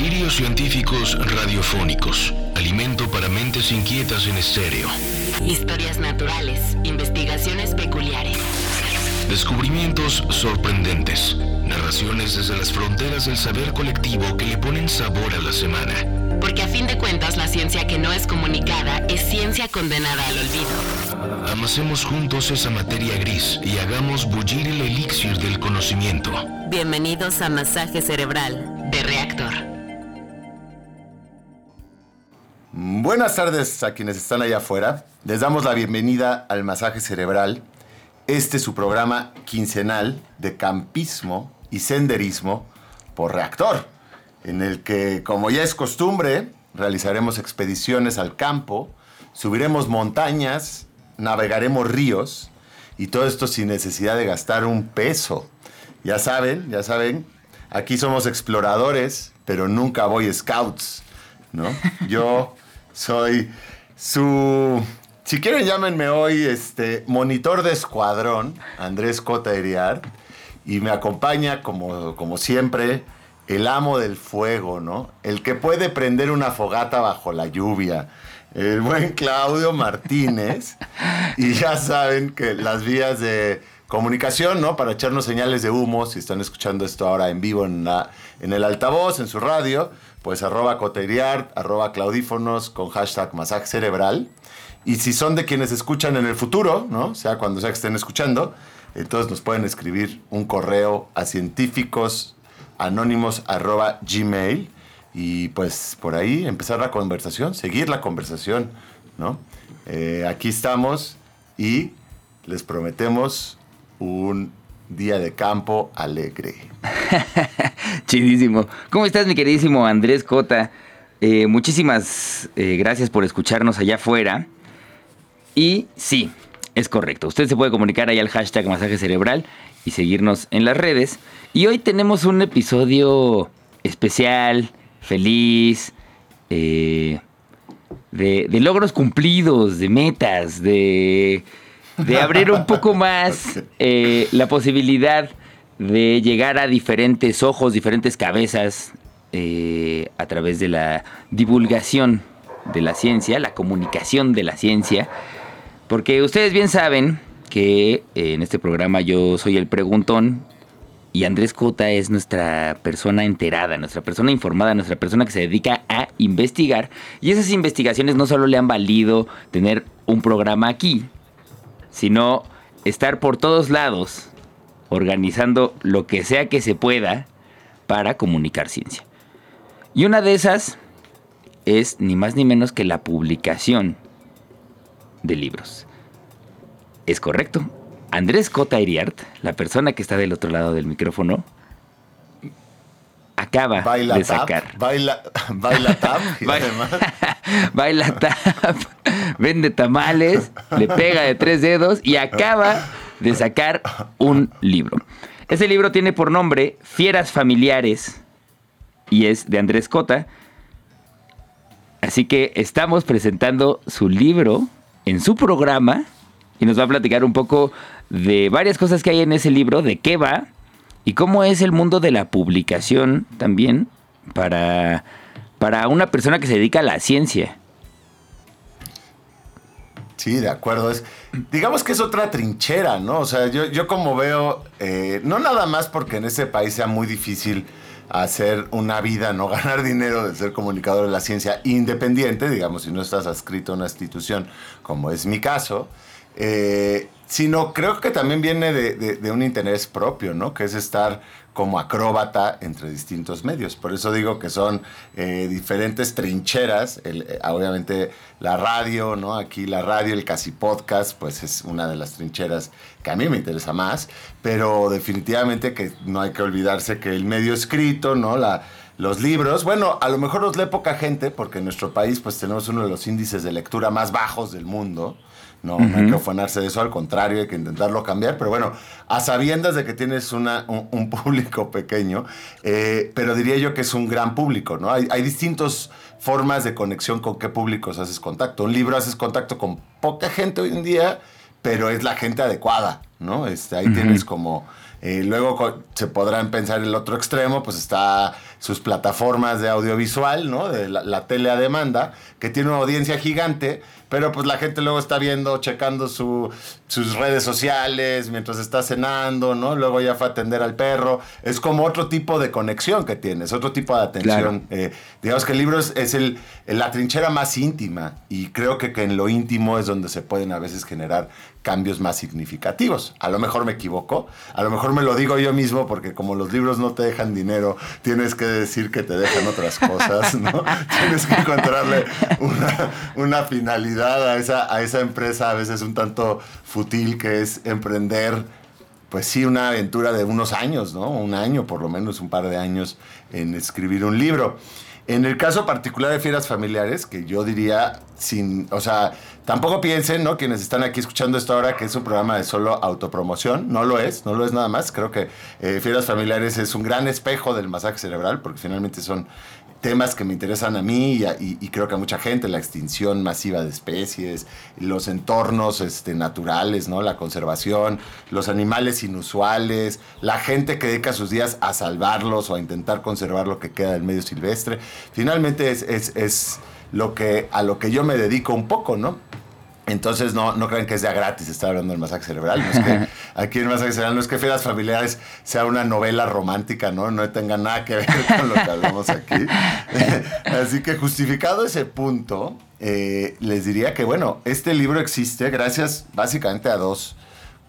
Delirios científicos radiofónicos. Alimento para mentes inquietas en estéreo. Historias naturales. Investigaciones peculiares. Descubrimientos sorprendentes. Narraciones desde las fronteras del saber colectivo que le ponen sabor a la semana. Porque a fin de cuentas la ciencia que no es comunicada es ciencia condenada al olvido. Amasemos juntos esa materia gris y hagamos bullir el elixir del conocimiento. Bienvenidos a Masaje Cerebral de Reactor. Buenas tardes a quienes están allá afuera. Les damos la bienvenida al Masaje Cerebral. Este es su programa quincenal de campismo y senderismo por reactor, en el que, como ya es costumbre, realizaremos expediciones al campo, subiremos montañas, navegaremos ríos y todo esto sin necesidad de gastar un peso. Ya saben, ya saben, aquí somos exploradores, pero nunca voy scouts, ¿no? Yo soy su si quieren, llámenme hoy este, monitor de escuadrón, Andrés Cota Iriart, y me acompaña, como, como siempre, el amo del fuego, ¿no? El que puede prender una fogata bajo la lluvia, el buen Claudio Martínez. y ya saben que las vías de comunicación, ¿no? Para echarnos señales de humo, si están escuchando esto ahora en vivo en, el altavoz, en su radio, pues arroba coteriart, arroba claudífonos con hashtag masaje cerebral. Y si son de quienes escuchan en el futuro, ¿no? sea cuando sea que estén escuchando, entonces nos pueden escribir un correo a científicos anónimos gmail y pues por ahí empezar la conversación, seguir la conversación, ¿no? Eh, aquí estamos y les prometemos un día de campo alegre. Chidísimo. ¿Cómo estás, mi queridísimo Andrés Cota? Eh, muchísimas eh, gracias por escucharnos allá afuera. Y sí, es correcto. Usted se puede comunicar ahí al hashtag masaje cerebral y seguirnos en las redes. Y hoy tenemos un episodio especial, feliz, eh, de, logros cumplidos, de metas, de, de abrir un poco más eh, la posibilidad de llegar a diferentes ojos, diferentes cabezas eh, a través de la divulgación de la ciencia, la comunicación de la ciencia. Porque ustedes bien saben que eh, en este programa yo soy el preguntón y Andrés Cota es nuestra persona enterada, nuestra persona informada, nuestra persona que se dedica a investigar. Y esas investigaciones no solo le han valido tener un programa aquí, sino estar por todos lados organizando lo que sea que se pueda para comunicar ciencia. Y una de esas es ni más ni menos que la publicación de libros. Es correcto. Andrés Cota Iriart, la persona que está del otro lado del micrófono, acaba de sacar. baila, baila tap. baila tap. Vende tamales, le pega de tres dedos y acaba de sacar un libro. Ese libro tiene por nombre Fieras Familiares y es de Andrés Cota. Así que estamos presentando su libro en su programa y nos va a platicar un poco de varias cosas que hay en ese libro, de qué va y cómo es el mundo de la publicación también para, para una persona que se dedica a la ciencia. Sí, de acuerdo. Digamos que es otra trinchera, ¿no? O sea, yo, yo como veo, eh, no nada más porque en ese país sea muy difícil hacer una vida, no ganar dinero de ser comunicador de la ciencia independiente, digamos, si no estás adscrito a una institución, como es mi caso, eh, sino creo que también viene de, un interés propio, ¿no? Que es estar como acróbata entre distintos medios. Por eso digo que son eh, diferentes trincheras. Eh, obviamente la radio, ¿no? Aquí la radio, el casi podcast, pues es una de las trincheras que a mí me interesa más. Pero definitivamente que no hay que olvidarse que el medio escrito, ¿no? Los libros, bueno, a lo mejor los lee poca gente, porque en nuestro país pues tenemos uno de los índices de lectura más bajos del mundo. No, hay que afanarse de eso, al contrario, hay que intentarlo cambiar. Pero bueno, a sabiendas de que tienes una, un, público pequeño, eh, pero diría yo que es un gran público, ¿no? Hay, hay distintas formas de conexión con qué públicos haces contacto. Un libro haces contacto con poca gente hoy en día, pero es la gente adecuada, ¿no? Este, ahí tienes como Eh, luego se podrán pensar el otro extremo, pues está sus plataformas de audiovisual, ¿no? De la, la tele a demanda, que tiene una audiencia gigante, pero pues la gente luego está viendo, checando su, sus redes sociales mientras está cenando, ¿no? Luego ya fue a atender al perro. Es como otro tipo de conexión que tienes, otro tipo de atención. Eh, digamos que el libro es, el, la trinchera más íntima y creo que, que en lo íntimo es donde se pueden a veces generar cambios más significativos. A lo mejor me equivoco, a lo mejor me lo digo yo mismo porque como los libros no te dejan dinero, tienes que decir que te dejan otras cosas, ¿no? tienes que encontrarle una, una finalidad a esa, a esa empresa a veces un tanto futil que es emprender pues sí, una aventura de unos años, ¿no? Un año, por lo menos un par de años en escribir un libro. En el caso particular de fieras familiares, que yo diría sin, o sea, tampoco piensen, ¿no? Quienes están aquí escuchando esto ahora que es un programa de solo autopromoción, no lo es, no lo es nada más. Creo que eh, fieras familiares es un gran espejo del masaje cerebral, porque finalmente son temas que me interesan a mí y, creo que a mucha gente, la extinción masiva de especies, los entornos este, naturales, ¿no? la conservación, los animales inusuales, la gente que dedica sus días a salvarlos o a intentar conservar lo que queda del medio silvestre. Finalmente es, es, es lo que, a lo que yo me dedico un poco, ¿no? Entonces no, no crean que es ya gratis estar hablando del masaje cerebral. No es que aquí en el masaje cerebral no es que Fieras Familiares sea una novela romántica, ¿no? No tenga nada que ver con lo que hablamos aquí. Así que justificado ese punto, eh, les diría que, bueno, este libro existe gracias básicamente a dos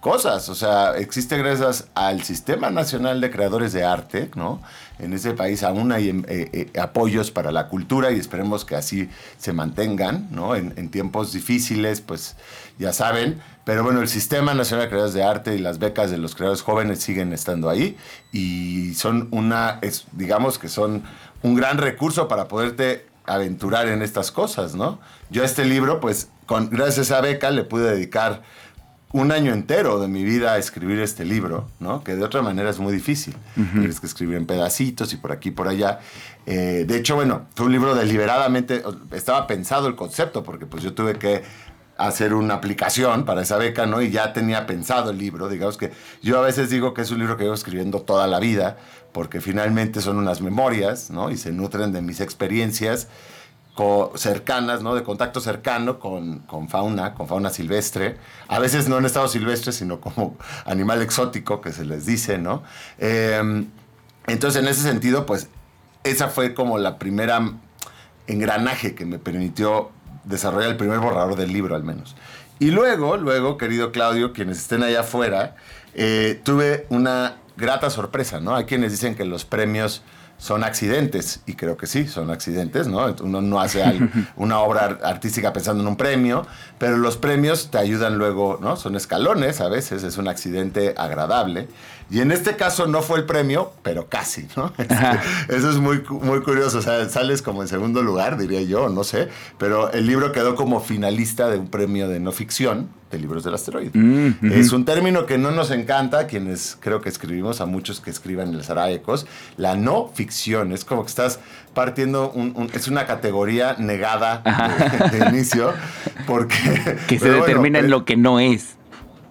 cosas. O sea, existe gracias al Sistema Nacional de Creadores de Arte, ¿no? En ese país aún hay eh, eh, apoyos para la cultura y esperemos que así se mantengan, ¿no? En, tiempos difíciles, pues ya saben. Pero bueno, el Sistema Nacional de Creadores de Arte y las becas de los creadores jóvenes siguen estando ahí y son una, es, digamos que son un gran recurso para poderte aventurar en estas cosas, ¿no? Yo a este libro, pues, con, gracias a beca le pude dedicar un año entero de mi vida a escribir este libro, ¿no? Que de otra manera es muy difícil. Tienes que escribir en pedacitos y por aquí y por allá. Eh, de hecho, bueno, fue un libro deliberadamente, estaba pensado el concepto, porque pues yo tuve que hacer una aplicación para esa beca, ¿no? Y ya tenía pensado el libro. Digamos que yo a veces digo que es un libro que llevo escribiendo toda la vida, porque finalmente son unas memorias, ¿no? Y se nutren de mis experiencias cercanas, ¿no? De contacto cercano con, fauna, con fauna silvestre. A veces no en estado silvestre, sino como animal exótico que se les dice, ¿no? Em, entonces, en ese sentido, pues, esa fue como la primera engranaje que me permitió desarrollar el primer borrador del libro, al menos. Y luego, luego, querido Claudio, quienes estén allá afuera, eh, tuve una grata sorpresa, ¿no? Hay quienes dicen que los premios son accidentes, y creo que sí, son accidentes, ¿no? Uno no hace una obra artística pensando en un premio, pero los premios te ayudan luego, ¿no? Son escalones a veces, es un accidente agradable. Y en este caso no fue el premio, pero casi, ¿no? Este, eso es muy, muy curioso, o sea, sales como en segundo lugar, diría yo, no sé, pero el libro quedó como finalista de un premio de no ficción, de libros del asteroide. Mm, es un término que no nos encanta, quienes creo que escribimos, a muchos que escriban en el Ecos, la no ficción. Es como que estás partiendo, un, es una categoría negada de, inicio, porque... Que se determina en lo que no es.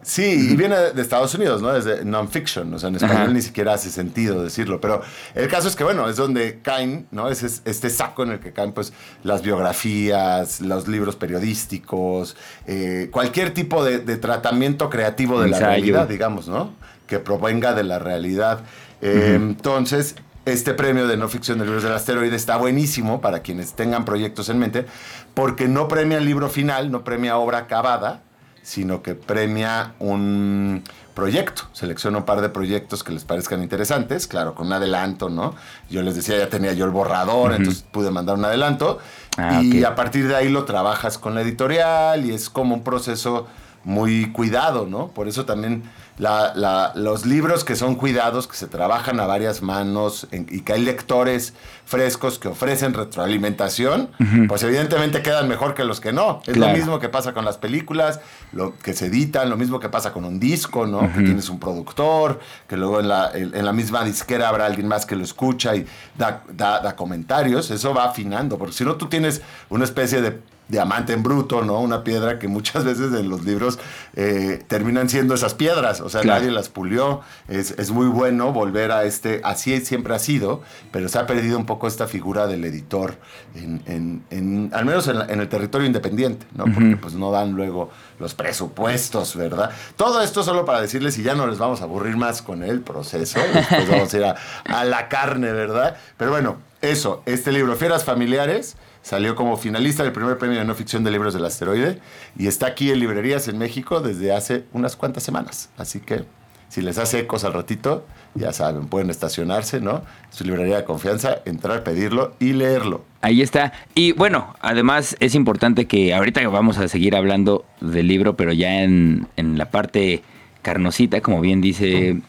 Sí, y viene de Estados Unidos, ¿no? Desde non-fiction, o sea, en español ni siquiera hace sentido decirlo, pero el caso es que, bueno, es donde caen, ¿no? Es este saco en el que caen, pues, las biografías, los libros periodísticos, eh, cualquier tipo de, tratamiento creativo de la realidad, digamos, ¿no? Que provenga de la realidad. Eh, entonces, este premio de no ficción de libros del asteroide está buenísimo para quienes tengan proyectos en mente, porque no premia el libro final, no premia obra acabada, sino que premia un proyecto. Selecciona un par de proyectos que les parezcan interesantes, claro, con un adelanto, ¿no? Yo les decía, ya tenía yo el borrador, entonces pude mandar un adelanto. Ah, y a partir de ahí lo trabajas con la editorial y es como un proceso muy cuidado, ¿no? Por eso también los libros que son cuidados, que se trabajan a varias manos y que hay lectores frescos que ofrecen retroalimentación, pues evidentemente quedan mejor que los que no. Es lo mismo que pasa con las películas, lo que se editan, lo mismo que pasa con un disco, ¿no? Que tienes un productor, que luego en la, en la, misma disquera habrá alguien más que lo escucha y da, da, da comentarios. Eso va afinando, porque si no tú tienes una especie de diamante en bruto, ¿no? Una piedra que muchas veces en los libros eh, terminan siendo esas piedras, o sea, nadie las pulió. Es, muy bueno volver a este, así siempre ha sido, pero se ha perdido un poco esta figura del editor, en, al menos en, el territorio independiente, ¿no? Porque pues no dan luego los presupuestos, ¿verdad? Todo esto solo para decirles, y ya no les vamos a aburrir más con el proceso, después vamos a ir a, a la carne, ¿verdad? Pero bueno, eso, este libro, Fieras Familiares, Salió como finalista del primer premio de no ficción de libros del asteroide y está aquí en librerías en México desde hace unas cuantas semanas. Así que si les hace ecos al ratito, ya saben, pueden estacionarse, ¿no? Su librería de confianza, entrar, pedirlo y leerlo. Ahí está. Y bueno, además es importante que ahorita vamos a seguir hablando del libro, pero ya en, en la parte carnosita, como bien dice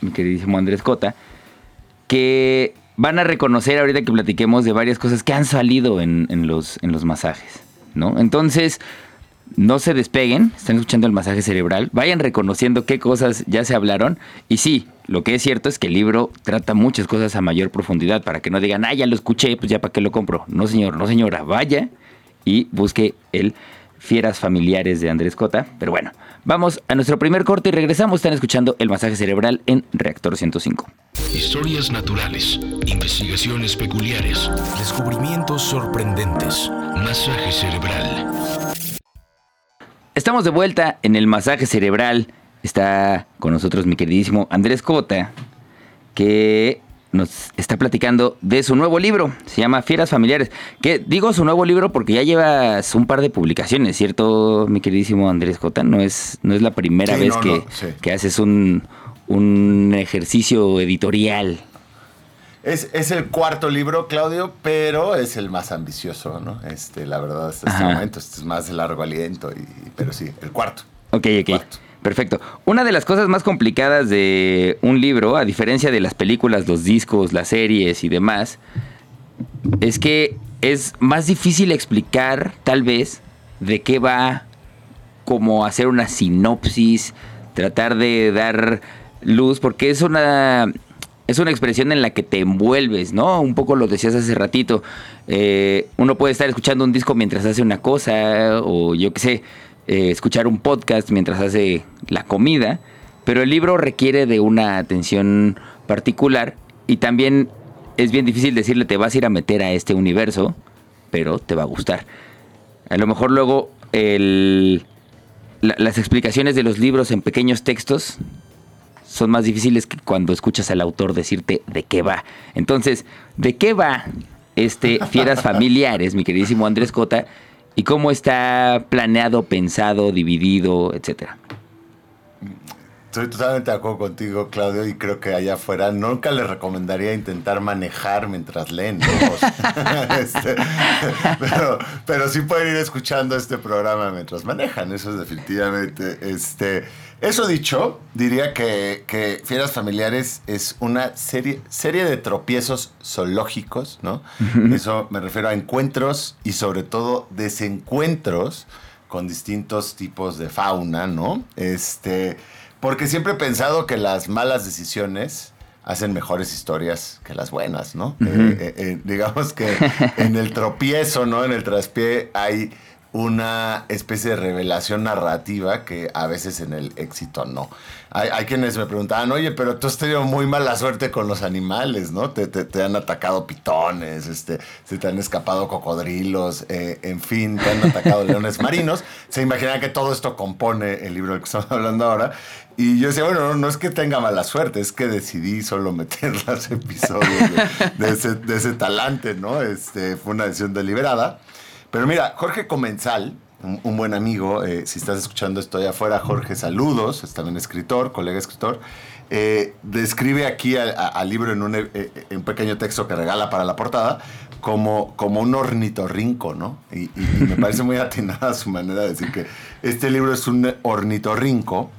mi queridísimo Andrés Cota, que van a reconocer ahorita que platiquemos de varias cosas que han salido en, los, en los masajes, ¿no? Entonces, no se despeguen, están escuchando el masaje cerebral, vayan reconociendo qué cosas ya se hablaron y sí, lo que es cierto es que el libro trata muchas cosas a mayor profundidad para que no digan, ah, ya lo escuché, pues ya para qué lo compro. No, señor, no, señora, vaya y busque el Fieras Familiares de Andrés Cota. Pero bueno, vamos a nuestro primer corte y regresamos. Están escuchando el masaje cerebral en Reactor 105. Historias naturales, investigaciones peculiares, descubrimientos sorprendentes, masaje cerebral. Estamos de vuelta en el masaje cerebral. Está con nosotros mi queridísimo Andrés Cota, que nos está platicando de su nuevo libro. Se llama Fieras Familiares. Que digo su nuevo libro porque ya llevas un par de publicaciones, ¿cierto, mi queridísimo Andrés Cota? No es, no es la primera vez que, que, haces un, un ejercicio editorial. Es, es, el cuarto libro, Claudio, pero es el más ambicioso, ¿no? Este, la verdad, hasta este momento, este es más de largo aliento, y, pero sí, el cuarto. Ok, ok. Perfecto. Una de las cosas más complicadas de un libro, a diferencia de las películas, los discos, las series y demás, es que es más difícil explicar, tal vez, de qué va, como hacer una sinopsis, tratar de dar luz, porque es una es una expresión en la que te envuelves, ¿no? Un poco lo decías hace ratito. Eh, uno puede estar escuchando un disco mientras hace una cosa, o yo qué sé, eh, escuchar un podcast mientras hace la comida, pero el libro requiere de una atención particular y también es bien difícil decirle te vas a ir a meter a este universo, pero te va a gustar. A lo mejor luego las explicaciones de los libros en pequeños textos son más difíciles que cuando escuchas al autor decirte de qué va. Entonces, ¿de qué va este Fieras Familiares, mi queridísimo Andrés Cota? Y cómo está planeado, pensado, dividido, etcétera. Estoy totalmente de acuerdo contigo, Claudio, y creo que allá afuera nunca les recomendaría intentar manejar mientras leen. este, pero, pero sí pueden ir escuchando este programa mientras manejan, eso es definitivamente. Este, eso dicho, diría que, Fieras Familiares es una serie, serie de tropiezos zoológicos, ¿no? Eso me refiero a encuentros y sobre todo desencuentros con distintos tipos de fauna, ¿no? Este, porque siempre he pensado que las malas decisiones hacen mejores historias que las buenas, ¿no? Eh, eh, eh, digamos que en el tropiezo, ¿no? En el traspié hay una especie de revelación narrativa que a veces en el éxito no. Hay, quienes me preguntaban, oye, pero tú has tenido muy mala suerte con los animales, ¿no? Te, han atacado pitones, este, se te han escapado cocodrilos, eh, en fin, te han atacado leones marinos. Se imagina que todo esto compone el libro del que estamos hablando ahora. Y yo decía, bueno, no, es que tenga mala suerte, es que decidí solo meter los episodios de, ese, de ese talante, ¿no? Este, fue una decisión deliberada. Pero mira, Jorge Comensal, un, buen amigo, eh, si estás escuchando esto allá afuera, Jorge, saludos, es también escritor, colega escritor, eh, describe aquí al libro en un, eh, pequeño texto que regala para la portada como, como un ornitorrinco, ¿no? Y, me parece muy atinada su manera de decir que este libro es un ornitorrinco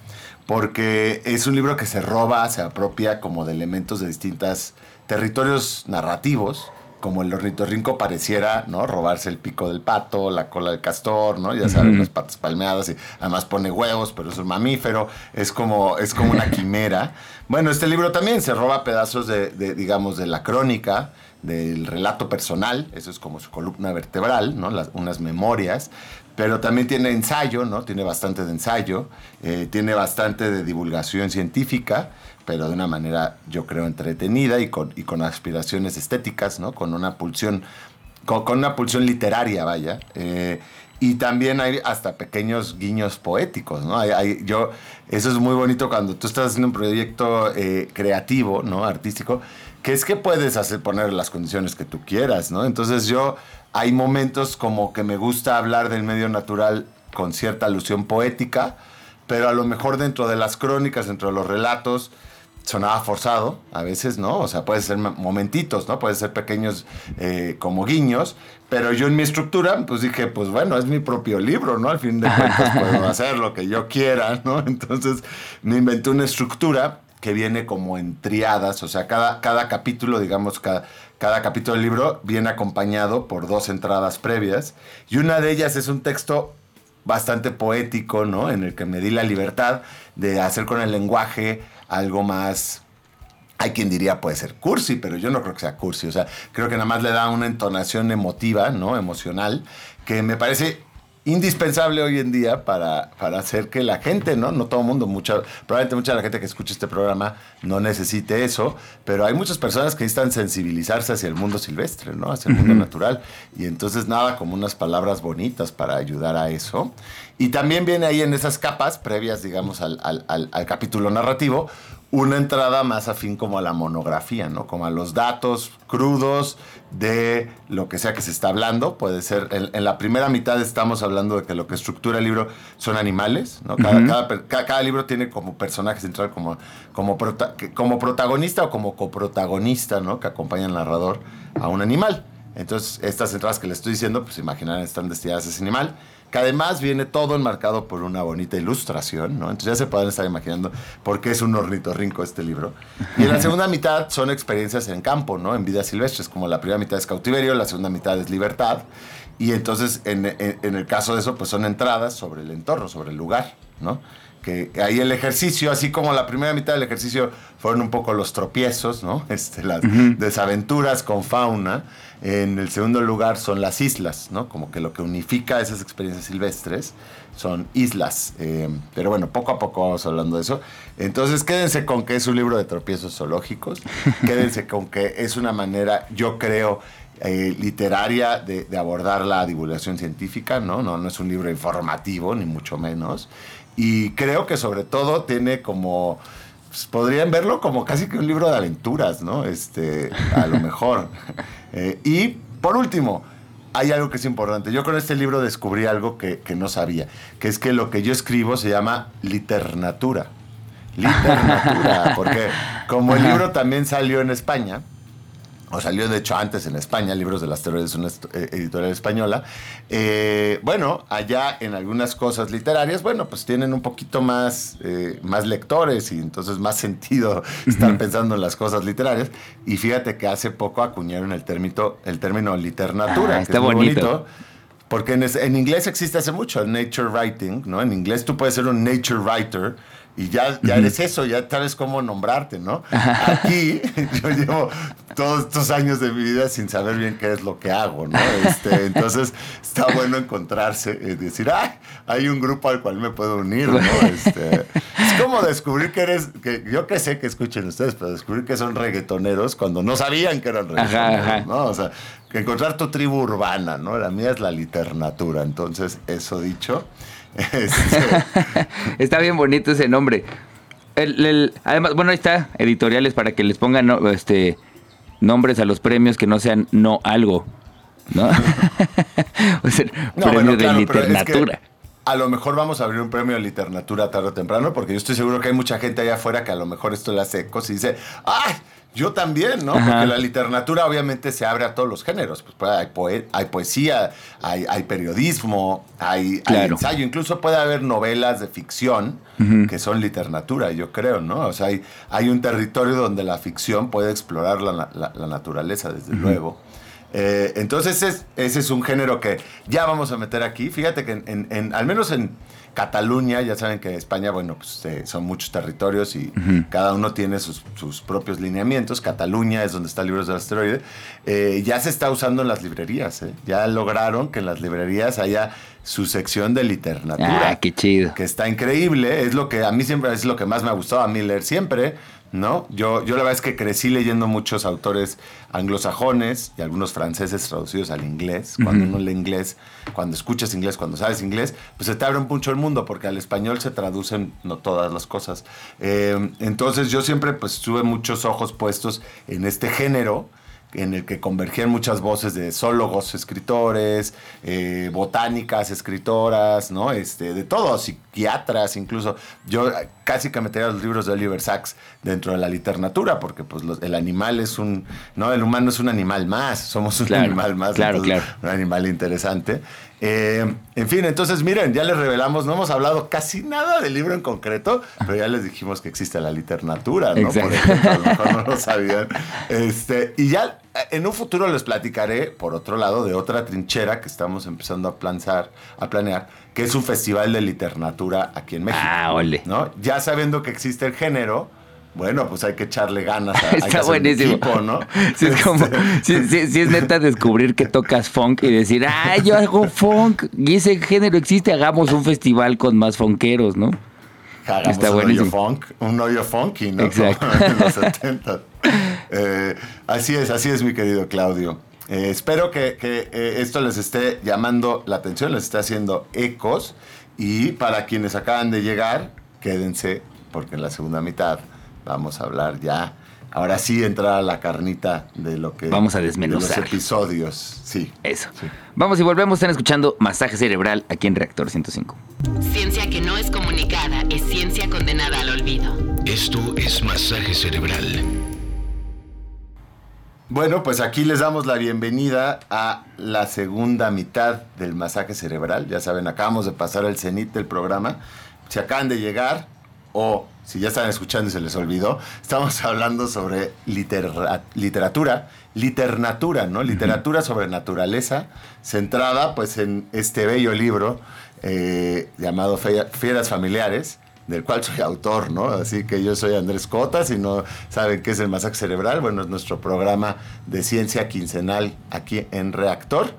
porque es un libro que se roba, se apropia como de elementos de distintos territorios narrativos como el ornitorrinco pareciera, ¿no? Robarse el pico del pato, la cola del castor, ¿no? Ya saben, las patas palmeadas y además pone huevos, pero es un mamífero, es como, es como una quimera. Bueno, este libro también se roba pedazos de, digamos, de la crónica, del relato personal, eso es como su columna vertebral, ¿no? unas memorias, pero también tiene ensayo, ¿no? Tiene bastante de ensayo, eh, tiene bastante de divulgación científica, pero de una manera, yo creo, entretenida y con, y con aspiraciones estéticas, ¿no? Con una pulsión, con, una pulsión literaria, vaya. Eh, y también hay hasta pequeños guiños poéticos, ¿no? Hay, yo, eso es muy bonito cuando tú estás haciendo un proyecto eh, creativo, ¿no? Artístico, que es que puedes hacer, poner las condiciones que tú quieras, ¿no? Entonces yo, hay momentos como que me gusta hablar del medio natural con cierta alusión poética, pero a lo mejor dentro de las crónicas, dentro de los relatos, sonaba forzado, a veces, ¿no? O sea, puede ser momentitos, ¿no? Puede ser pequeños eh, como guiños, pero yo en mi estructura, pues dije, pues bueno, es mi propio libro, ¿no? Al fin de cuentas puedo hacer lo que yo quiera, ¿no? Entonces me inventé una estructura que viene como en triadas, o sea, cada, cada capítulo, digamos, cada, cada capítulo del libro viene acompañado por dos entradas previas, y una de ellas es un texto bastante poético, ¿no? En el que me di la libertad de hacer con el lenguaje algo más hay quien diría puede ser cursi, pero yo no creo que sea cursi. O sea, creo que nada más le da una entonación emotiva, ¿no? Emocional, que me parece indispensable hoy en día para, para hacer que la gente, ¿no? No todo el mundo, mucha, probablemente mucha de la gente que escucha este programa no necesite eso, pero hay muchas personas que necesitan sensibilizarse hacia el mundo silvestre, ¿no? Hacia el mundo natural. Y entonces nada como unas palabras bonitas para ayudar a eso. Y también viene ahí en esas capas previas, digamos, al, al, al capítulo narrativo, una entrada más afín como a la monografía, ¿no? Como a los datos crudos de lo que sea que se está hablando. Puede ser, en, la primera mitad estamos hablando de que lo que estructura el libro son animales, ¿no? Cada, cada, libro tiene como personaje central, como, como, como protagonista o como coprotagonista, ¿no? Que acompaña al narrador a un animal. Entonces, estas entradas que le estoy diciendo, pues imaginarán, están destinadas a ese animal que además viene todo enmarcado por una bonita ilustración, ¿no? Entonces ya se pueden estar imaginando por qué es un ornitorrinco este libro. Y en la segunda mitad son experiencias en campo, ¿no? En vidas silvestres, como la primera mitad es cautiverio, la segunda mitad es libertad. Y entonces, en, en el caso de eso, pues son entradas sobre el entorno, sobre el lugar, ¿no? que ahí el ejercicio, así como la primera mitad del ejercicio fueron un poco los tropiezos, ¿no? Este, las desaventuras con fauna. En el segundo lugar son las islas, ¿no? Como que lo que unifica esas experiencias silvestres son islas. Eh, pero bueno, poco a poco vamos hablando de eso. Entonces quédense con que es un libro de tropiezos zoológicos. quédense con que es una manera, yo creo, eh, literaria de, de, abordar la divulgación científica, ¿no? ¿no? No es un libro informativo, ni mucho menos. Y creo que sobre todo tiene como pues, podrían verlo como casi que un libro de aventuras, ¿no? Este, a lo mejor. Eh, y por último, hay algo que es importante. Yo con este libro descubrí algo que, que, no sabía, que es que lo que yo escribo se llama literatura. Literatura, porque como el libro también salió en España, o salió de hecho antes en España, Libros de las Teorías, una eh, editorial española. Eh, bueno, allá en algunas cosas literarias, bueno, pues tienen un poquito más, eh, más lectores y entonces más sentido estar pensando en las cosas literarias. Y fíjate que hace poco acuñaron el término, el término literatura, ah, está bonito. porque en, en, inglés existe hace mucho el nature writing, ¿no? En inglés tú puedes ser un nature writer y ya, ya eres eso, ya sabes cómo nombrarte, ¿no? Aquí yo llevo todos estos años de mi vida sin saber bien qué es lo que hago, ¿no? Este, entonces está bueno encontrarse y decir, ¡ay! Hay un grupo al cual me puedo unir, ¿no? Este, es como descubrir que eres, que yo que sé que escuchen ustedes, pero descubrir que son reggaetoneros cuando no sabían que eran reggaetoneros, ¿no? O sea, que encontrar tu tribu urbana, ¿no? La mía es la literatura, entonces eso dicho. Está bien bonito ese nombre. además, bueno, ahí está, editoriales para que les pongan este, nombres a los premios que no sean no algo. ¿No? o sea, premio de literatura. a lo mejor vamos a abrir un premio de literatura tarde o temprano, porque yo estoy seguro que hay mucha gente allá afuera que a lo mejor esto le hace cosas y dice, ¡ay! Yo también, ¿no? Porque la literatura obviamente se abre a todos los géneros. Pues, pues hay, hay poesía, hay, hay periodismo, hay, ensayo. Incluso puede haber novelas de ficción que son literatura, yo creo, ¿no? O sea, hay, hay un territorio donde la ficción puede explorar la, naturaleza, desde luego. Eh, entonces es- ese es un género que ya vamos a meter aquí. Fíjate que en, en- en- al menos en Cataluña, ya saben que España, bueno, pues eh, son muchos territorios y cada uno tiene sus, sus propios lineamientos. Cataluña es donde está Libros del Asteroide. Eh, ya se está usando en las librerías. ¿eh? Ya lograron que en las librerías haya su sección de literatura Ah, qué chido. que está increíble, es lo que a mí siempre es lo que más me ha gustado a mí leer siempre, ¿no? Yo, yo la verdad es que crecí leyendo muchos autores anglosajones y algunos franceses traducidos al inglés. Cuando uno lee inglés, cuando escuchas inglés, cuando sabes inglés, pues se te abre mucho el mundo porque al español se traducen no todas las cosas. Eh, entonces yo siempre pues tuve muchos ojos puestos en este género en el que convergían muchas voces de zoólogos, escritores, eh, botánicas, escritoras, ¿no? Este, de todos, psiquiatras, incluso. Yo casi que metería los libros de Oliver Sacks dentro de la literatura, porque pues los- el animal es un, ¿no? El humano es un animal más, somos un Claro, animal más. claro, entonces, claro. Un animal interesante. Eh, en fin, entonces miren, ya les revelamos, no hemos hablado casi nada del libro en concreto, pero ya les dijimos que existe la literatura, ¿no? Por ejemplo, a lo mejor no lo sabían. Este, y ya eh, en un futuro les platicaré, por otro lado, de otra trinchera que estamos empezando a planear, a planear que es un festival de literatura aquí en México. Ah, ole. ¿no? Ya sabiendo que existe el género, bueno, pues hay que echarle ganas. A, Está buenísimo. equipo, ¿no? Sí, es como, sí, sí- sí es neta descubrir que tocas funk y decir, ah, yo hago funk y ese género existe, hagamos un festival con más funkeros, ¿no? Hagamos Está un buenísimo. hoyo funk, un hoyo funky, ¿no? Exacto. En los 70. Eh, así es, así es, mi querido Claudio. Eh, espero que, que, eh, esto les esté llamando la atención, les esté haciendo ecos. Y para quienes acaban de llegar, quédense, porque en la segunda mitad vamos a hablar ya. Ahora sí entrar a la carnita de lo que. Vamos a de desmenuzar. los episodios, sí. Eso. Sí. Vamos y volvemos, están escuchando Masaje Cerebral aquí en Reactor 105. Ciencia que no es comunicada es ciencia condenada al olvido. Esto es masaje cerebral. Bueno, pues aquí les damos la bienvenida a la segunda mitad del masaje cerebral. Ya saben, acabamos de pasar el cenit del programa. Si acaban de llegar o si ya están escuchando y se les olvidó, estamos hablando sobre litera- literatura, liternatura, ¿no? Literatura sobre naturaleza, centrada pues en este bello libro eh, llamado Fieras Familiares, del cual soy autor, ¿no? Así que yo soy Andrés Cota, si no saben qué es el masaje cerebral, bueno, es nuestro programa de ciencia quincenal aquí en Reactor.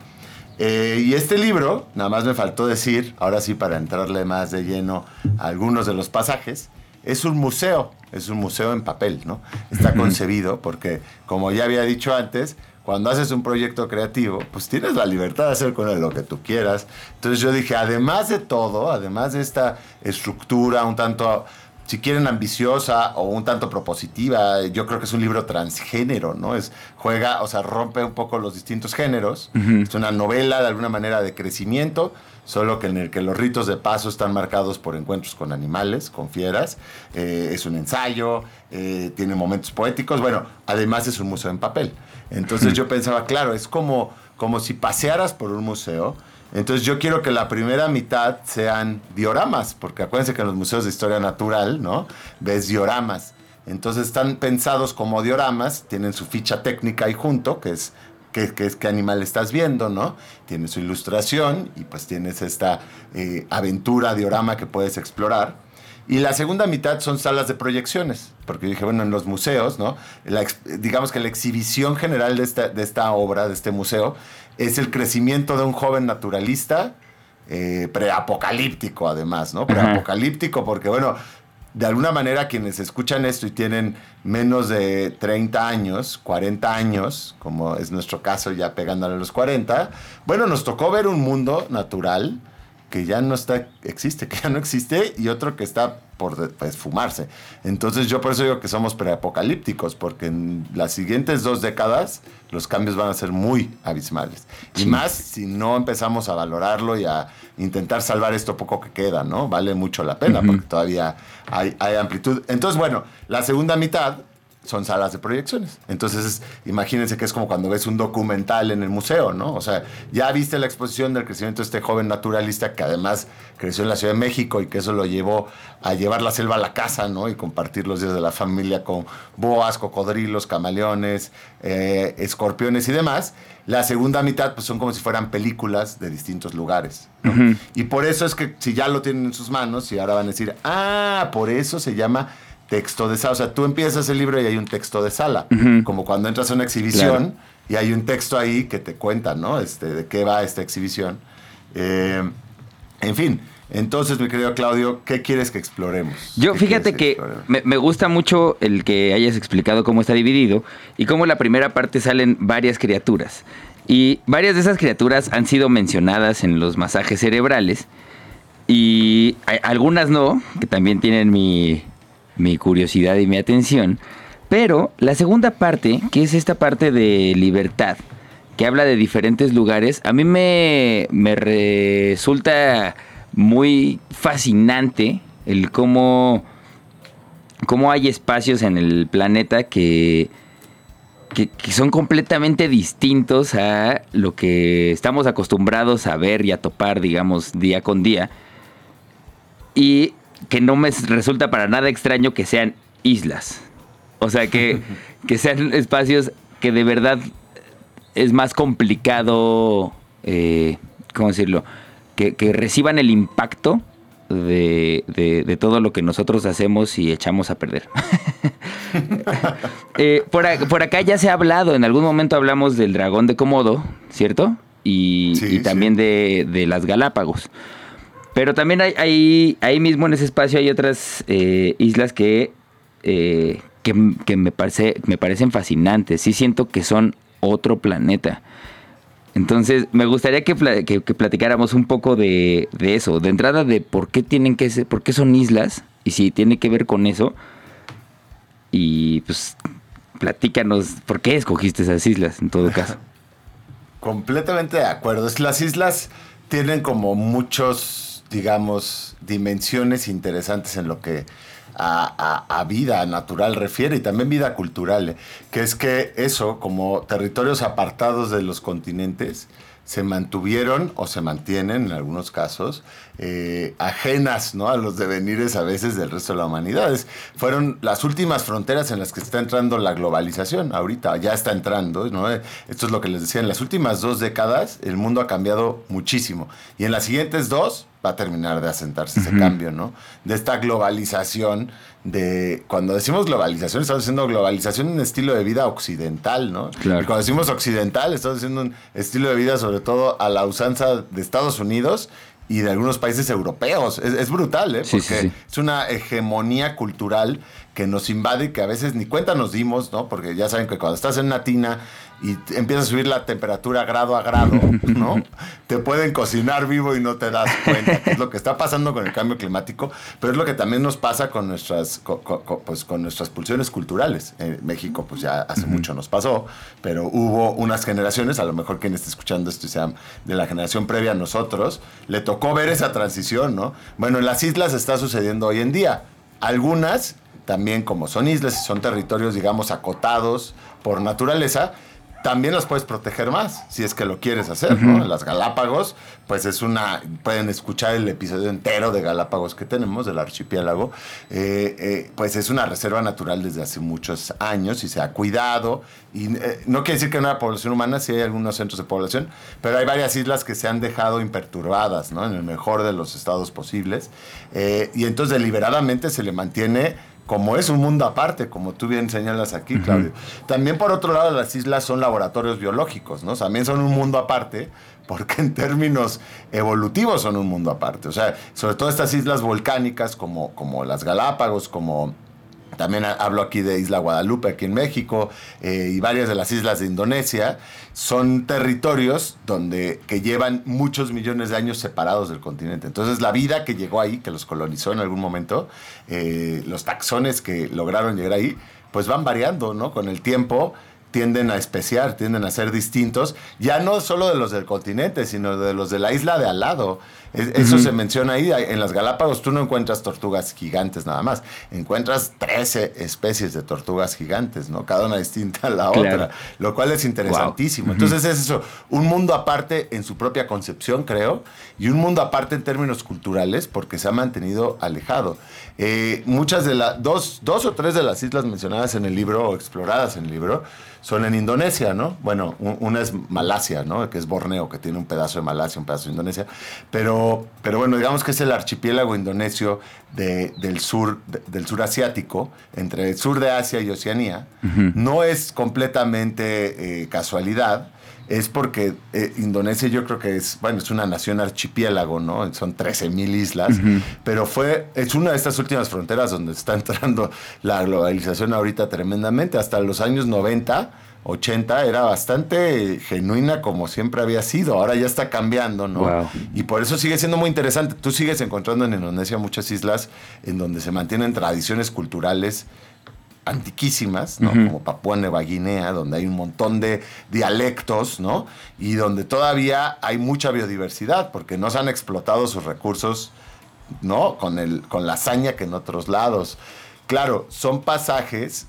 Eh, y este libro, nada más me faltó decir, ahora sí para entrarle más de lleno a algunos de los pasajes, es un museo, es un museo en papel, ¿no? Está concebido porque, como ya había dicho antes, cuando haces un proyecto creativo, pues tienes la libertad de hacer con él lo que tú quieras. Entonces yo dije, además de todo, además de esta estructura un tanto, si quieren, ambiciosa o un tanto propositiva, yo creo que es un libro transgénero, ¿no? Es, juega, o sea, rompe un poco los distintos géneros. Es una novela de alguna manera de crecimiento, solo que en el que los ritos de paso están marcados por encuentros con animales, con fieras. Eh, es un ensayo, eh, tiene momentos poéticos. Bueno, además es un museo en papel. Entonces yo pensaba, claro, es como, como si pasearas por un museo. Entonces yo quiero que la primera mitad sean dioramas, porque acuérdense que en los museos de historia natural, ¿no? Ves dioramas. Entonces están pensados como dioramas, tienen su ficha técnica ahí junto, que es qué, qué, animal estás viendo, ¿no? Tiene su ilustración y pues tienes esta eh, aventura diorama que puedes explorar. Y la segunda mitad son salas de proyecciones, porque yo dije, bueno, en los museos, ¿no? La digamos que la exhibición general de esta, de esta obra, de este museo, es el crecimiento de un joven naturalista, eh, preapocalíptico además, ¿no? Preapocalíptico porque, bueno, de alguna manera quienes escuchan esto y tienen menos de 30 años, 40 años, como es nuestro caso ya pegándole a los 40, bueno, nos tocó ver un mundo natural que ya no está, existe, que ya no existe y otro que está por pues, fumarse. Entonces yo por eso digo que somos preapocalípticos, porque en las siguientes dos décadas los cambios van a ser muy abismales. Y más si no empezamos a valorarlo y a intentar salvar esto poco que queda, ¿no? Vale mucho la pena, porque todavía hay, hay amplitud. Entonces, bueno, la segunda mitad son salas de proyecciones. Entonces, imagínense que es como cuando ves un documental en el museo, ¿no? O sea, ya viste la exposición del crecimiento de este joven naturalista que además creció en la Ciudad de México y que eso lo llevó a llevar la selva a la casa, ¿no? Y compartir los días de la familia con boas, cocodrilos, camaleones, eh, escorpiones y demás. La segunda mitad, pues son como si fueran películas de distintos lugares. Y por eso es que si ya lo tienen en sus manos y ahora van a decir, ah, por eso se llama texto de sala. O sea, tú empiezas el libro y hay un texto de sala. Como cuando entras a una exhibición y hay un texto ahí que te cuenta, ¿no? Este, de qué va esta exhibición. Eh, en fin. Entonces, mi querido Claudio, ¿qué quieres que exploremos? Yo fíjate que, me, gusta mucho el que hayas explicado cómo está dividido y cómo en la primera parte salen varias criaturas. Y varias de esas criaturas han sido mencionadas en los masajes cerebrales y algunas no, que también tienen mi, mi curiosidad y mi atención. Pero la segunda parte, que es esta parte de libertad, que habla de diferentes lugares, a mí me, me resulta muy fascinante el cómo, cómo hay espacios en el planeta que, que, que, son completamente distintos a lo que estamos acostumbrados a ver y a topar, digamos, día con día. Y que no me resulta para nada extraño que sean islas. O sea, que, que sean espacios que de verdad es más complicado, eh, ¿cómo decirlo? Que, reciban el impacto de, de, todo lo que nosotros hacemos y echamos a perder. Eh, por, acá ya se ha hablado, en algún momento hablamos del dragón de Komodo, ¿cierto? Y, también de, de las Galápagos. Pero también hay, ahí mismo en ese espacio hay otras eh, islas que, eh, que, me, parece, me parecen fascinantes. Sí siento que son otro planeta. Entonces, me gustaría que, platicáramos un poco de, eso. De entrada, de por qué tienen que ser, por qué son islas y si tiene que ver con eso. Y pues, platícanos por qué escogiste esas islas en todo caso. Completamente de acuerdo. Las islas tienen como muchos digamos, dimensiones interesantes en lo que a, vida natural refiere y también vida cultural, ¿eh? que es que eso, como territorios apartados de los continentes, se mantuvieron o se mantienen en algunos casos eh, ajenas ¿no? a los devenires a veces del resto de la humanidad. fueron las últimas fronteras en las que está entrando la globalización. Ahorita ya está entrando. ¿no? Esto es lo que les decía. En las últimas dos décadas el mundo ha cambiado muchísimo. Y en las siguientes dos va a terminar de asentarse ese cambio, ¿no? De esta globalización, de cuando decimos globalización, estamos diciendo globalización en un estilo de vida occidental, ¿no? Y cuando decimos occidental, estamos diciendo un estilo de vida sobre todo a la usanza de Estados Unidos y de algunos países europeos. Es, brutal, ¿eh? Porque es una hegemonía cultural que nos invade y que a veces ni cuenta nos dimos, ¿no? Porque ya saben que cuando estás en una tina y empieza a subir la temperatura grado a grado, ¿no? te pueden cocinar vivo y no te das cuenta. es lo que está pasando con el cambio climático, pero es lo que también nos pasa con nuestras, pues, con nuestras pulsiones culturales. En México, pues ya hace mucho nos pasó, pero hubo unas generaciones, a lo mejor quien esté escuchando esto sea de la generación previa a nosotros, le tocó ver esa transición, ¿no? Bueno, en las islas está sucediendo hoy en día. Algunas también como son islas y son territorios, digamos, acotados por naturaleza, también las puedes proteger más, si es que lo quieres hacer, ¿no? Las Galápagos, pues es una, pueden escuchar el episodio entero de Galápagos que tenemos, del archipiélago, eh, eh, pues es una reserva natural desde hace muchos años y se ha cuidado, y eh, no quiere decir que no haya población humana, sí hay algunos centros de población, pero hay varias islas que se han dejado imperturbadas, ¿no? En el mejor de los estados posibles, y entonces deliberadamente se le mantiene como es un mundo aparte, como tú bien señalas aquí, Claudio. También por otro lado, las islas son laboratorios biológicos, ¿no? También son un mundo aparte, porque en términos evolutivos son un mundo aparte. O sea, sobre todo estas islas volcánicas como, como las Galápagos, como también hablo aquí de Isla Guadalupe, aquí en México, eh, y varias de las islas de Indonesia. Son territorios donde, que llevan muchos millones de años separados del continente. Entonces, la vida que llegó ahí, que los colonizó en algún momento, eh, los taxones que lograron llegar ahí, pues van variando, ¿no? Con el tiempo tienden a especiar, tienden a ser distintos, ya no solo de los del continente, sino de los de la isla de al lado. Eso se menciona ahí. En las Galápagos tú no encuentras tortugas gigantes nada más. Encuentras 13 especies de tortugas gigantes, ¿no? Cada una distinta a la otra. Lo cual es interesantísimo. Entonces es eso, un mundo aparte en su propia concepción, creo, y un mundo aparte en términos culturales, porque se ha mantenido alejado. Eh, muchas de las, dos, dos o tres de las islas mencionadas en el libro, o exploradas en el libro, son en Indonesia, ¿no? Bueno, una es Malasia, ¿no? Que es Borneo, que tiene un pedazo de Malasia, un pedazo de Indonesia. Pero, pero bueno, digamos que es el archipiélago indonesio del, sur, del sur asiático, entre el sur de Asia y Oceanía. No es completamente eh, casualidad es porque eh, Indonesia yo creo que es, bueno, es una nación archipiélago, ¿no? Son 13.000 islas, pero fue, es una de estas últimas fronteras donde está entrando la globalización ahorita tremendamente. Hasta los años 90, 80 era bastante genuina como siempre había sido. Ahora ya está cambiando, ¿no? Y por eso sigue siendo muy interesante. Tú sigues encontrando en Indonesia muchas islas en donde se mantienen tradiciones culturales antiquísimas, ¿no? Como Papúa Nueva Guinea, donde hay un montón de dialectos, ¿no? Y donde todavía hay mucha biodiversidad, porque no se han explotado sus recursos, ¿no? Con, el, con la hazaña que en otros lados. Claro, son pasajes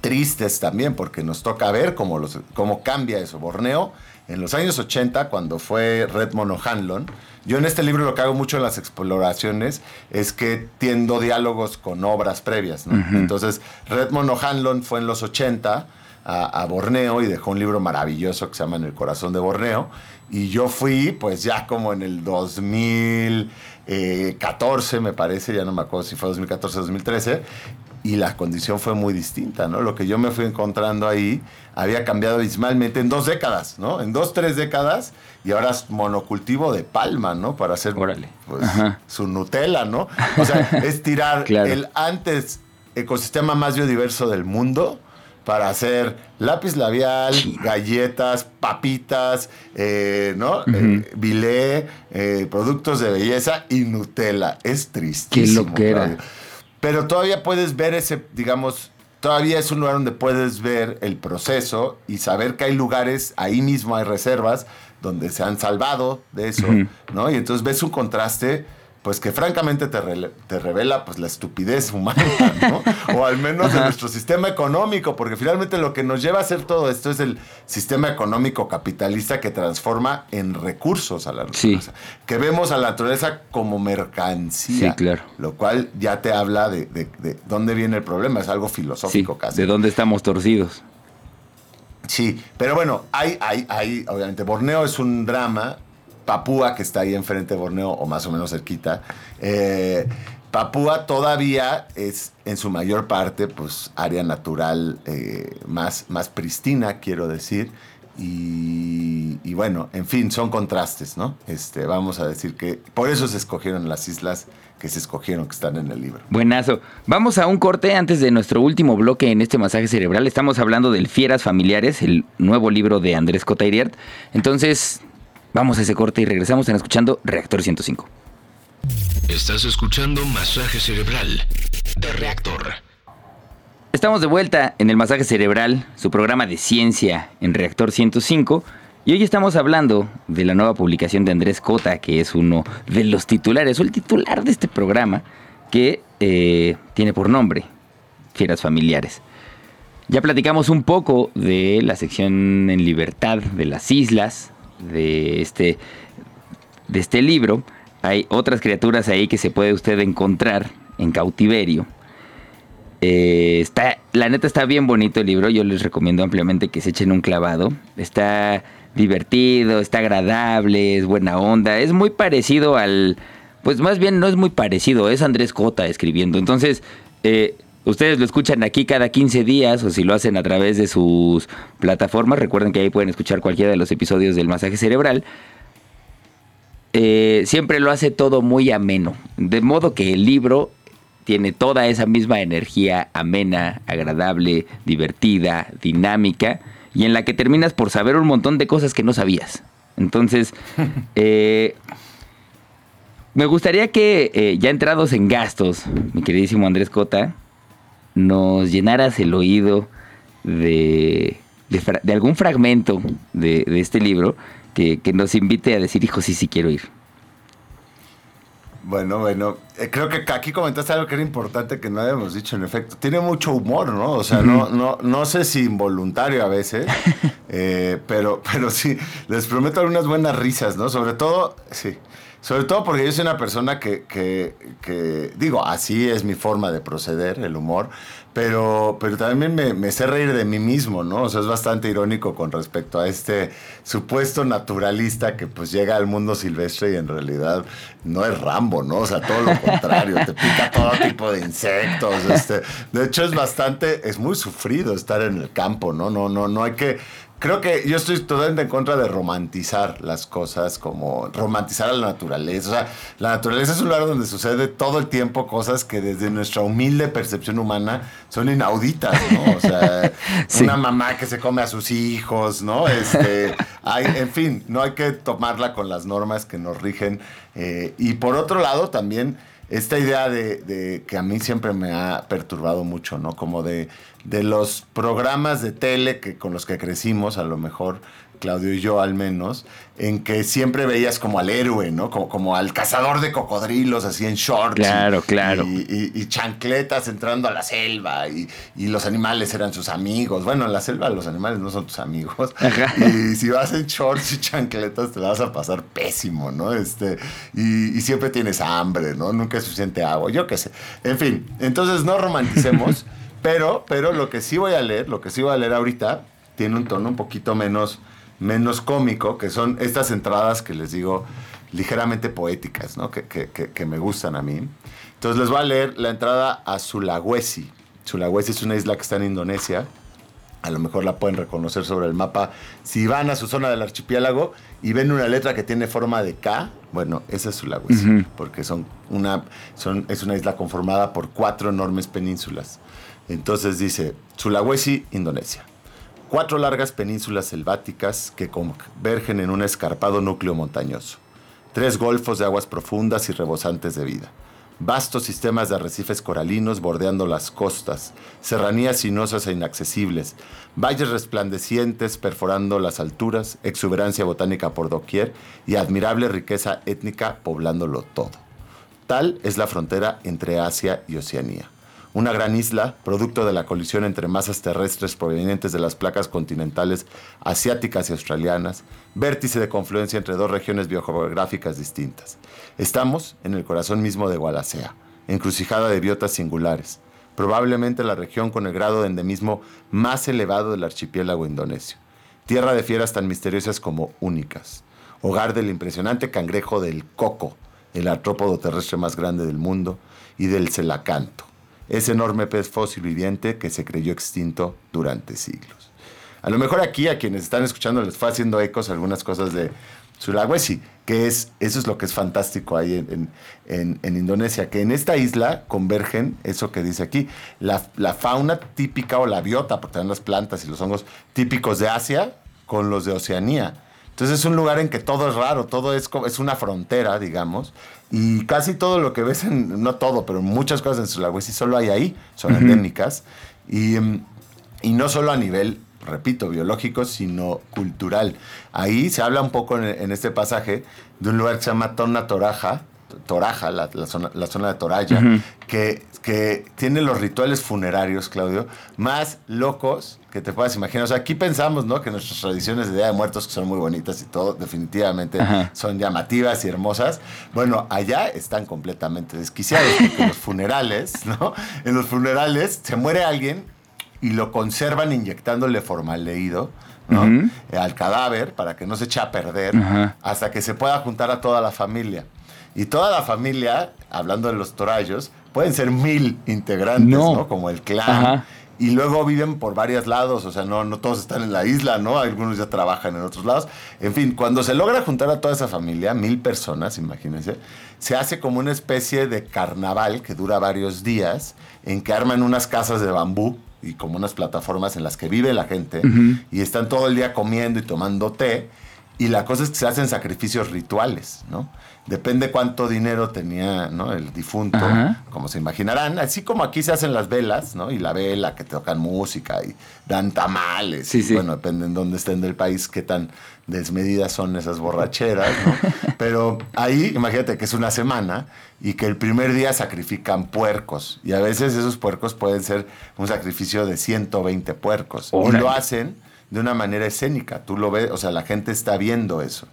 tristes también, porque nos toca ver cómo, los, cómo cambia eso. Borneo, en los años 80, cuando fue Redmond O'Hanlon, yo en este libro lo que hago mucho en las exploraciones es que tiendo diálogos con obras previas. Entonces, Redmond O'Hanlon fue en los 80 a, Borneo y dejó un libro maravilloso que se llama En el corazón de Borneo. Y yo fui, pues ya como en el 2014, me parece, ya no me acuerdo si fue 2014 o 2013, y la condición fue muy distinta, ¿no? Lo que yo me fui encontrando ahí había cambiado abismalmente en dos décadas, ¿no? En dos, tres décadas, y ahora es monocultivo de palma, ¿no? Para hacer pues, su Nutella, ¿no? O sea, es tirar el antes ecosistema más biodiverso del mundo para hacer lápiz labial, galletas, papitas, eh, ¿no? Uh productos de belleza y Nutella. Es tristísimo. Qué loquera. Pero todavía puedes ver ese, digamos, todavía es un lugar donde puedes ver el proceso y saber que hay lugares, ahí mismo hay reservas donde se han salvado de eso, ¿no? Y entonces ves un contraste pues que francamente te, te revela pues la estupidez humana, ¿no? o al menos de nuestro sistema económico, porque finalmente lo que nos lleva a hacer todo esto es el sistema económico capitalista que transforma en recursos a la naturaleza, que vemos a la naturaleza como mercancía, sí, claro. lo cual ya te habla de, dónde viene el problema, es algo filosófico casi. De dónde estamos torcidos. Sí, pero bueno, hay, hay, hay, obviamente, Borneo es un drama Papúa, que está ahí enfrente de Borneo, o más o menos cerquita. Eh, Papúa todavía es en su mayor parte, pues, área natural eh, más, más pristina, quiero decir. Y, bueno, en fin, son contrastes, ¿no? Este, vamos a decir que por eso se escogieron las islas que se escogieron, que están en el libro. Buenazo. Vamos a un corte antes de nuestro último bloque en este masaje cerebral. Estamos hablando del Fieras Familiares, el nuevo libro de Andrés Cotairiert. Entonces, Vamos a ese corte y regresamos. Están escuchando Reactor 105. Estás escuchando Masaje Cerebral de Reactor. Estamos de vuelta en el Masaje Cerebral, su programa de ciencia en Reactor 105. Y hoy estamos hablando de la nueva publicación de Andrés Cota, que es uno de los titulares, o el titular de este programa, que eh, tiene por nombre Fieras Familiares. Ya platicamos un poco de la sección en libertad de las islas, de este, de este libro, hay otras criaturas ahí que se puede usted encontrar en cautiverio. Eh, está, la neta está bien bonito el libro, yo les recomiendo ampliamente que se echen un clavado. Está divertido, está agradable, es buena onda, es muy parecido al... Pues más bien no es muy parecido, es Andrés Cota escribiendo. Entonces, eh, Ustedes lo escuchan aquí cada 15 días o si lo hacen a través de sus plataformas, recuerden que ahí pueden escuchar cualquiera de los episodios del masaje cerebral. Eh, siempre lo hace todo muy ameno, de modo que el libro tiene toda esa misma energía amena, agradable, divertida, dinámica y en la que terminas por saber un montón de cosas que no sabías. Entonces, eh, me gustaría que eh, ya entrados en gastos, mi queridísimo Andrés Cota, nos llenaras el oído de, de, algún fragmento de, este libro que, que, nos invite a decir, hijo, sí, sí quiero ir. Bueno, bueno, eh, creo que aquí comentaste algo que era importante que no habíamos dicho, en efecto. Tiene mucho humor, ¿no? O sea, no, no, no sé si involuntario a veces, eh, pero, pero sí, les prometo algunas buenas risas, ¿no? Sobre todo, sí, sobre todo porque yo soy una persona que, que, digo, así es mi forma de proceder, el humor, pero, pero también me, me, sé reír de mí mismo, ¿no? O sea, es bastante irónico con respecto a este supuesto naturalista que pues llega al mundo silvestre y en realidad no es Rambo, ¿no? O sea, todo lo contrario, te pica todo tipo de insectos. Este. De hecho, es bastante, es muy sufrido estar en el campo, ¿no? No, no, no hay que Creo que yo estoy totalmente en contra de romantizar las cosas, como romantizar a la naturaleza. O sea, la naturaleza es un lugar donde sucede todo el tiempo cosas que desde nuestra humilde percepción humana son inauditas, ¿no? O sea, una mamá que se come a sus hijos, ¿no? Este, hay, en fin, no hay que tomarla con las normas que nos rigen. Eh, y por otro lado, también esta idea de, que a mí siempre me ha perturbado mucho, ¿no? Como de, de los programas de tele que, con los que crecimos, a lo mejor, Claudio y yo al menos, en que siempre veías como al héroe, ¿no? Como, como al cazador de cocodrilos, así en shorts. Claro, claro. Y, chancletas entrando a la selva y, los animales eran sus amigos. Bueno, en la selva los animales no son tus amigos. Y si vas en shorts y chancletas te la vas a pasar pésimo, ¿no? Este, y, siempre tienes hambre, ¿no? Nunca es suficiente agua, yo qué sé. En fin, entonces no romanticemos, pero, pero lo que sí voy a leer, lo que sí voy a leer ahorita, tiene un tono un poquito menos menos cómico, que son estas entradas que les digo ligeramente poéticas, ¿no? que, me gustan a mí. Entonces les voy a leer la entrada a Sulawesi. Sulawesi es una isla que está en Indonesia. A lo mejor la pueden reconocer sobre el mapa. Si van a su zona del archipiélago y ven una letra que tiene forma de K, bueno, esa es Sulawesi, porque son una, son, es una isla conformada por cuatro enormes penínsulas. Entonces dice Sulawesi, Indonesia cuatro largas penínsulas selváticas que convergen en un escarpado núcleo montañoso, tres golfos de aguas profundas y rebosantes de vida, vastos sistemas de arrecifes coralinos bordeando las costas, serranías sinuosas e inaccesibles, valles resplandecientes perforando las alturas, exuberancia botánica por doquier y admirable riqueza étnica poblándolo todo. Tal es la frontera entre Asia y Oceanía una gran isla, producto de la colisión entre masas terrestres provenientes de las placas continentales asiáticas y australianas, vértice de confluencia entre dos regiones biogeográficas distintas. Estamos en el corazón mismo de Wallacea, encrucijada de biotas singulares, probablemente la región con el grado de endemismo más elevado del archipiélago indonesio, tierra de fieras tan misteriosas como únicas, hogar del impresionante cangrejo del coco, el artrópodo terrestre más grande del mundo, y del celacanto, ese enorme pez fósil viviente que se creyó extinto durante siglos. A lo mejor aquí a quienes están escuchando les fue haciendo ecos algunas cosas de Sulawesi, que es, eso es lo que es fantástico ahí en, Indonesia, que en esta isla convergen eso que dice aquí, la, fauna típica o la biota, porque están las plantas y los hongos típicos de Asia con los de Oceanía. Entonces es un lugar en que todo es raro, todo es, es una frontera, digamos, y casi todo lo que ves, en, no todo, pero muchas cosas en Sulawesi solo hay ahí, son endémicas. Y, y, no solo a nivel, repito, biológico, sino cultural. Ahí se habla un poco en, este pasaje de un lugar que se llama Tona Toraja, Toraja, la, zona, la zona de Toraya, que, que tiene los rituales funerarios, Claudio, más locos que te puedas imaginar. O sea, aquí pensamos, ¿no? Que nuestras tradiciones de Día de Muertos, que son muy bonitas y todo, definitivamente son llamativas y hermosas. Bueno, allá están completamente desquiciados, porque en los funerales, ¿no? En los funerales se muere alguien y lo conservan inyectándole formaldehído. ¿no? al cadáver para que no se eche a perder hasta que se pueda juntar a toda la familia. Y toda la familia, hablando de los torayos, pueden ser mil integrantes, ¿no? Como el clan. Y luego viven por varios lados, o sea, no, no todos están en la isla, ¿no? Algunos ya trabajan en otros lados. En fin, cuando se logra juntar a toda esa familia, mil personas, imagínense, se hace como una especie de carnaval que dura varios días, en que arman unas casas de bambú y como unas plataformas en las que vive la gente y están todo el día comiendo y tomando té Y la cosa es que se hacen sacrificios rituales, ¿no? Depende cuánto dinero tenía ¿no? el difunto, Ajá. como se imaginarán. Así como aquí se hacen las velas, ¿no? Y la vela, que tocan música y dan tamales. Sí, y, sí. Bueno, depende en dónde estén del país, qué tan desmedidas son esas borracheras, ¿no? Pero ahí, imagínate que es una semana y que el primer día sacrifican puercos. Y a veces esos puercos pueden ser un sacrificio de 120 puercos. Y lo hacen de una manera escénica. Tú lo ves, o sea, la gente está viendo eso.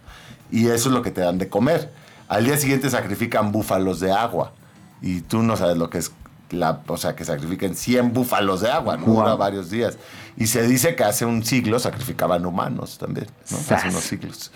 Y eso es lo que te dan de comer. Al día siguiente sacrifican búfalos de agua. Y tú no sabes lo que es la, o sea, que sacrifiquen 100 búfalos de agua, ¿no? Dura varios días. Y se dice que hace un siglo sacrificaban humanos también, ¿no? Hace unos siglos.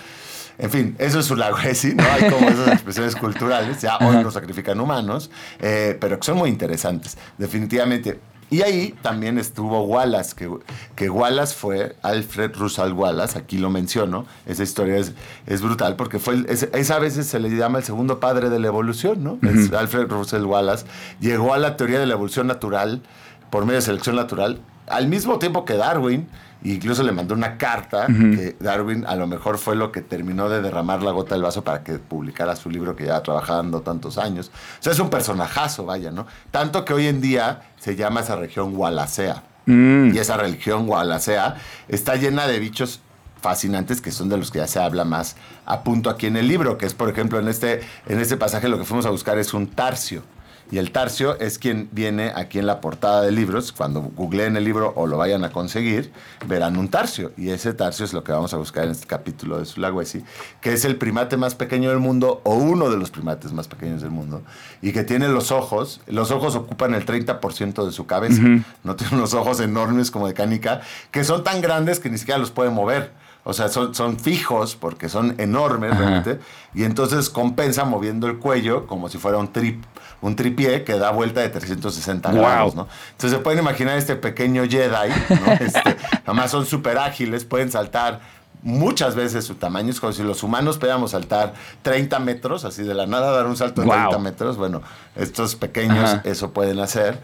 En fin, eso es Sulawesi, ¿no? Hay como esas expresiones culturales, ya hoy no sacrifican humanos, eh, pero que son muy interesantes, definitivamente. Y ahí también estuvo Wallace, que, que Wallace fue Alfred Russell Wallace, aquí lo menciono, esa historia es, es brutal porque fue, es, es a veces se le llama el segundo padre de la evolución, ¿no? Es Alfred Russell Wallace. Llegó a la teoría de la evolución natural por medio de selección natural al mismo tiempo que Darwin, incluso le mandó una carta que Darwin a lo mejor fue lo que terminó de derramar la gota del vaso para que publicara su libro que lleva trabajando tantos años. O sea, es un personajazo, vaya, ¿no? Tanto que hoy en día se llama esa región Wallacea. Mm. Y esa religión Wallacea está llena de bichos fascinantes que son de los que ya se habla más a punto aquí en el libro, que es por ejemplo en este, en este pasaje lo que fuimos a buscar es un tarcio. Y el tarcio es quien viene aquí en la portada de libros. Cuando googleen el libro o lo vayan a conseguir, verán un tarcio. Y ese tarcio es lo que vamos a buscar en este capítulo de Sulawesi, que es el primate más pequeño del mundo o uno de los primates más pequeños del mundo. Y que tiene los ojos, los ojos ocupan el 30% de su cabeza. No tiene unos ojos enormes como de canica, que son tan grandes que ni siquiera los puede mover. O sea, son, son fijos porque son enormes Ajá. realmente. Y entonces compensa moviendo el cuello como si fuera un, trip, un tripié que da vuelta de 360 Guau. grados, ¿no? Entonces se pueden imaginar este pequeño Jedi, ¿no? Este, además son súper ágiles, pueden saltar muchas veces su tamaño. Es como si los humanos pudiéramos saltar 30 metros, así de la nada dar un salto de Guau. 30 metros. Bueno, estos pequeños Ajá. eso pueden hacer.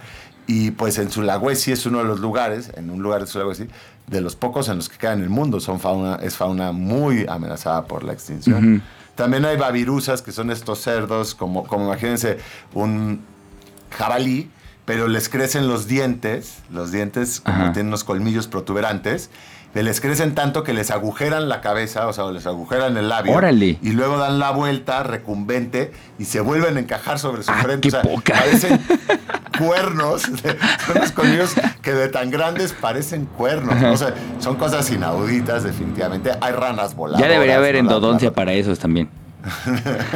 Y pues en Sulawesi es uno de los lugares, en un lugar de Sulawesi, de los pocos en los que queda en el mundo. Son fauna, es fauna muy amenazada por la extinción. También hay babirusas, que son estos cerdos, como, como imagínense un jabalí, pero les crecen los dientes, los dientes como tienen unos colmillos protuberantes, les crecen tanto que les agujeran la cabeza, o sea, les agujeran el labio. Órale. Y luego dan la vuelta recumbente y se vuelven a encajar sobre su Ah, frente. qué o sea, poca. parecen cuernos. Son los colmillos que de tan grandes parecen cuernos. ¿no? O sea, son cosas inauditas, definitivamente. Hay ranas voladoras. Ya debería haber endodoncia para esos también.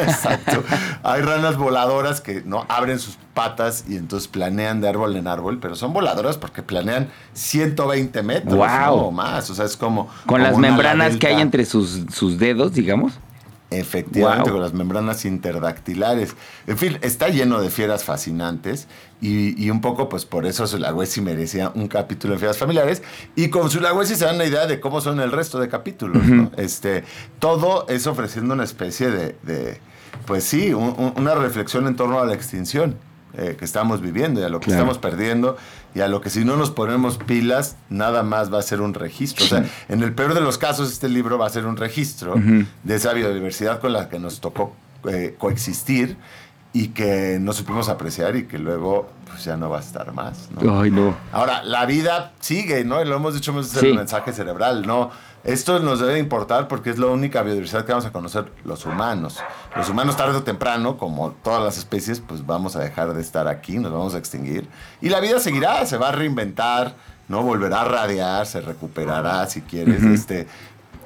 Exacto. Hay ranas voladoras que no abren sus patas y entonces planean de árbol en árbol, pero son voladoras porque planean 120 metros o más. O sea, es como. Con como las membranas que hay entre sus, sus dedos, digamos. Efectivamente, con las membranas interdactilares. En fin, está lleno de fieras fascinantes y, y un poco, pues por eso Sulawesi merecía un capítulo de fieras familiares. Y con Sulawesi se dan una idea de cómo son el resto de capítulos. ¿no? este, todo es ofreciendo una especie de, de, pues sí, un- un- una reflexión en torno a la extinción eh, que estamos viviendo y a lo que Claro. estamos perdiendo y a lo que si no nos ponemos pilas, nada más va a ser un registro. O sea, en el peor de los casos, este libro va a ser un registro de esa biodiversidad con la que nos tocó eh, coexistir y que no supimos apreciar y que luego pues, ya no va a estar más. ¿no? Ay, no. Ahora, la vida sigue, ¿no? Y lo hemos dicho muchas veces Sí. en el mensaje cerebral, ¿no? Esto nos debe importar porque es la única biodiversidad que vamos a conocer los humanos. Los humanos tarde o temprano, como todas las especies, pues vamos a dejar de estar aquí, nos vamos a extinguir. Y la vida seguirá, se va a reinventar, ¿no? Volverá a radiar, se recuperará, si quieres, este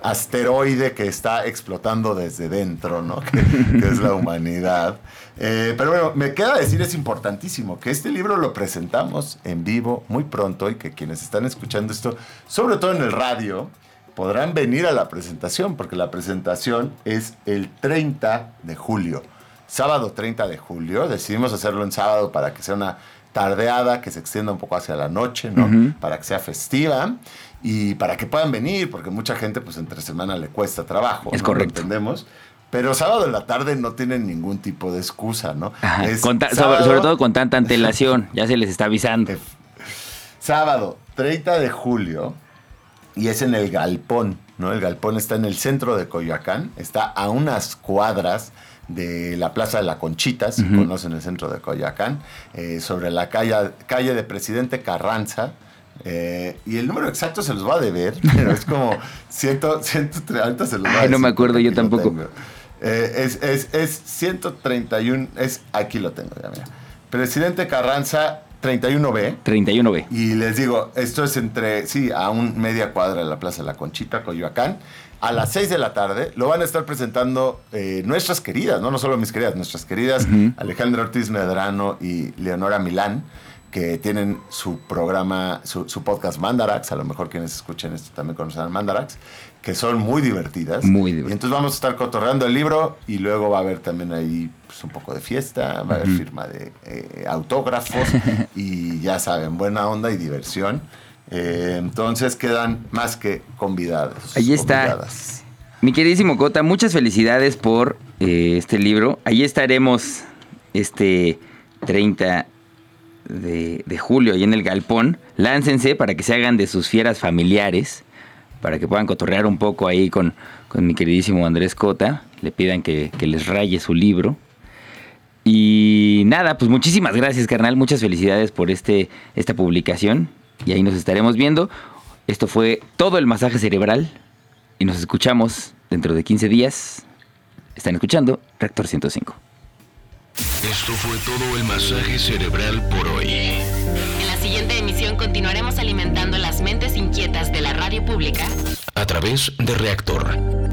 asteroide que está explotando desde dentro, ¿no? Que, que es la humanidad. Eh, pero bueno, me queda decir, es importantísimo que este libro lo presentamos en vivo muy pronto y que quienes están escuchando esto, sobre todo en el radio, podrán venir a la presentación, porque la presentación es el 30 de julio. Sábado 30 de julio, decidimos hacerlo en sábado para que sea una tardeada que se extienda un poco hacia la noche, ¿no? Para que sea festiva y para que puedan venir, porque mucha gente pues entre semana le cuesta trabajo. Es ¿no? correcto. Lo entendemos. Pero sábado en la tarde no tienen ningún tipo de excusa, ¿no? Ajá. Es Con ta- sobre, sábado- sobre todo con tanta antelación, ya se les está avisando. Sábado 30 de julio y es en el Galpón, ¿no? El galpón está en el centro de Coyoacán, está a unas cuadras de la Plaza de la Conchita, si conocen el centro de Coyoacán, eh, sobre la calle, calle de Presidente Carranza. Eh, y el número exacto se los va a deber, pero es como 100, 130, se los va a no me acuerdo yo tampoco. Eh, es, es, es 131, es, aquí lo tengo, ya mira. Presidente Carranza, 31B. 31B. Y les digo, esto es entre, sí, a un media cuadra de la Plaza de la Conchita, Coyoacán. A las 6 de la tarde lo van a estar presentando eh, nuestras queridas, ¿no? no solo mis queridas, nuestras queridas Alejandra Ortiz Medrano y Leonora Milán, que tienen su programa, su, podcast Mandarax, a lo mejor quienes escuchen esto también conocen Mandarax, que son muy divertidas. Muy divertidas. Y entonces vamos a estar cotorreando el libro y luego va a haber también ahí pues, un poco de fiesta, va a haber firma de eh, autógrafos y ya saben, buena onda y diversión. Eh, entonces quedan más que convidados. Ahí está. Mi queridísimo Cota, muchas felicidades por eh, este libro. Ahí estaremos este 30 de, julio, ahí en el Galpón. Láncense para que se hagan de sus fieras familiares, para que puedan cotorrear un poco ahí con, mi queridísimo Andrés Cota. Le pidan que, que les raye su libro. Y nada, pues muchísimas gracias, carnal. Muchas felicidades por este, esta publicación y ahí nos estaremos viendo. Esto fue todo el masaje cerebral y nos escuchamos dentro de 15 días. Están escuchando Reactor 105. Esto fue todo el masaje cerebral por hoy. En la siguiente emisión continuaremos alimentando las mentes inquietas de la radio pública a través de Reactor